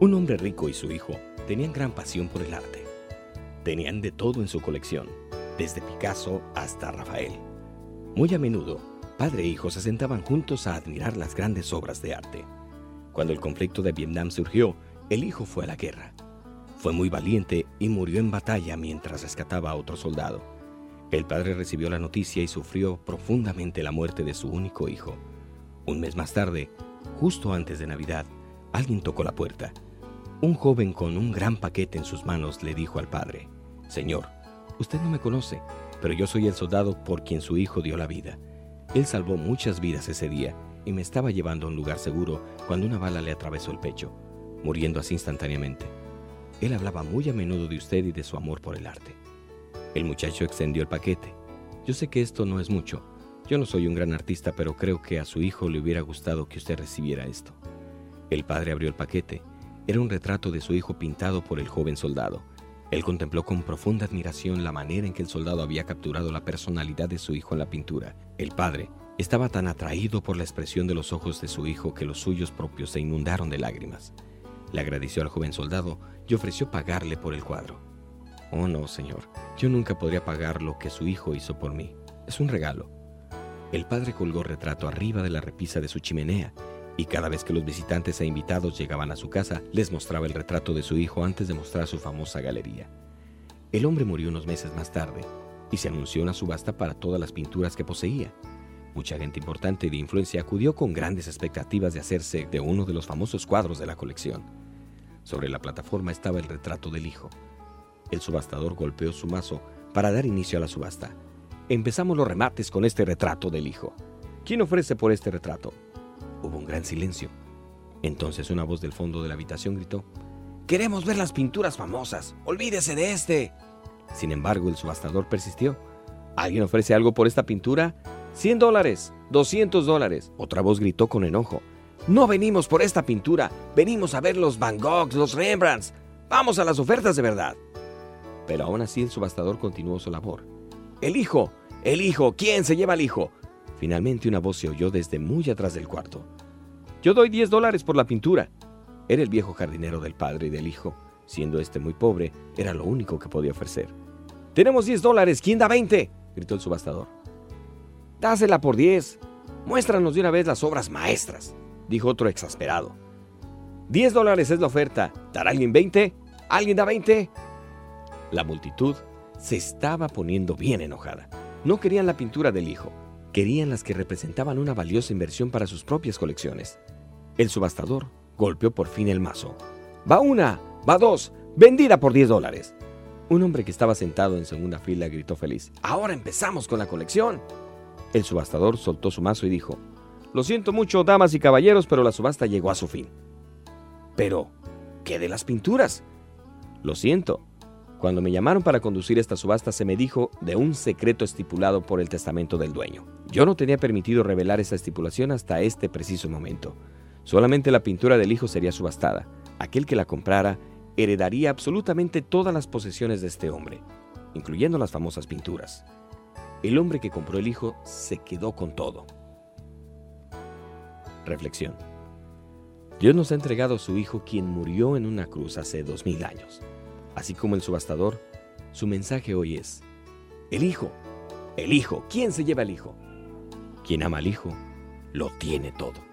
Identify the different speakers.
Speaker 1: Un hombre rico y su hijo tenían gran pasión por el arte. Tenían de todo en su colección, desde Picasso hasta Rafael. Muy a menudo, padre e hijo se sentaban juntos a admirar las grandes obras de arte. Cuando el conflicto de Vietnam surgió, el hijo fue a la guerra. Fue muy valiente y murió en batalla mientras rescataba a otro soldado. El padre recibió la noticia y sufrió profundamente la muerte de su único hijo. Un mes más tarde, justo antes de Navidad, alguien tocó la puerta. Un joven con un gran paquete en sus manos le dijo al padre, Señor, usted no me conoce, pero yo soy el soldado por quien su hijo dio la vida. Él salvó muchas vidas ese día y me estaba llevando a un lugar seguro cuando una bala le atravesó el pecho, muriendo así instantáneamente. Él hablaba muy a menudo de usted y de su amor por el arte. El muchacho extendió el paquete. Yo sé que esto no es mucho. Yo no soy un gran artista, pero creo que a su hijo le hubiera gustado que usted recibiera esto. El padre abrió el paquete. Era un retrato de su hijo pintado por el joven soldado. Él contempló con profunda admiración la manera en que el soldado había capturado la personalidad de su hijo en la pintura. El padre estaba tan atraído por la expresión de los ojos de su hijo que los suyos propios se inundaron de lágrimas. Le agradeció al joven soldado y ofreció pagarle por el cuadro. Oh no, señor, yo nunca podría pagar lo que su hijo hizo por mí. Es un regalo. El padre colgó retrato arriba de la repisa de su chimenea y cada vez que los visitantes e invitados llegaban a su casa, les mostraba el retrato de su hijo antes de mostrar su famosa galería. El hombre murió unos meses más tarde y se anunció una subasta para todas las pinturas que poseía. Mucha gente importante y de influencia acudió con grandes expectativas de hacerse de uno de los famosos cuadros de la colección. Sobre la plataforma estaba el retrato del hijo, el subastador golpeó su mazo para dar inicio a la subasta. Empezamos los remates con este retrato del hijo. ¿Quién ofrece por este retrato? Hubo un gran silencio. Entonces una voz del fondo de la habitación gritó, Queremos ver las pinturas famosas. Olvídese de este. Sin embargo, el subastador persistió. ¿Alguien ofrece algo por esta pintura? 100 dólares, 200 dólares. Otra voz gritó con enojo. No venimos por esta pintura, venimos a ver los Van Goghs, los Rembrandts. Vamos a las ofertas de verdad. Pero aún así el subastador continuó su labor. ¡El hijo! ¡El hijo! ¿Quién se lleva al hijo? Finalmente una voz se oyó desde muy atrás del cuarto. Yo doy 10 dólares por la pintura. Era el viejo jardinero del padre y del hijo. Siendo este muy pobre, era lo único que podía ofrecer. Tenemos 10 dólares. ¿Quién da 20? gritó el subastador. Dásela por 10. Muéstranos de una vez las obras maestras, dijo otro exasperado. 10 dólares es la oferta. ¿Dará alguien 20? ¿Alguien da 20? La multitud se estaba poniendo bien enojada. No querían la pintura del hijo, querían las que representaban una valiosa inversión para sus propias colecciones. El subastador golpeó por fin el mazo. Va una, va dos, vendida por 10 dólares. Un hombre que estaba sentado en segunda fila gritó feliz. Ahora empezamos con la colección. El subastador soltó su mazo y dijo, Lo siento mucho, damas y caballeros, pero la subasta llegó a su fin. Pero, ¿qué de las pinturas? Lo siento, cuando me llamaron para conducir esta subasta se me dijo de un secreto estipulado por el testamento del dueño. Yo no tenía permitido revelar esa estipulación hasta este preciso momento. Solamente la pintura del hijo sería subastada. Aquel que la comprara heredaría absolutamente todas las posesiones de este hombre, incluyendo las famosas pinturas. El hombre que compró el hijo se quedó con todo. Reflexión. Dios nos ha entregado a su hijo quien murió en una cruz hace dos mil años. Así como el subastador, su mensaje hoy es, el Hijo, el Hijo, ¿quién se lleva el Hijo? Quien ama al Hijo, lo tiene todo.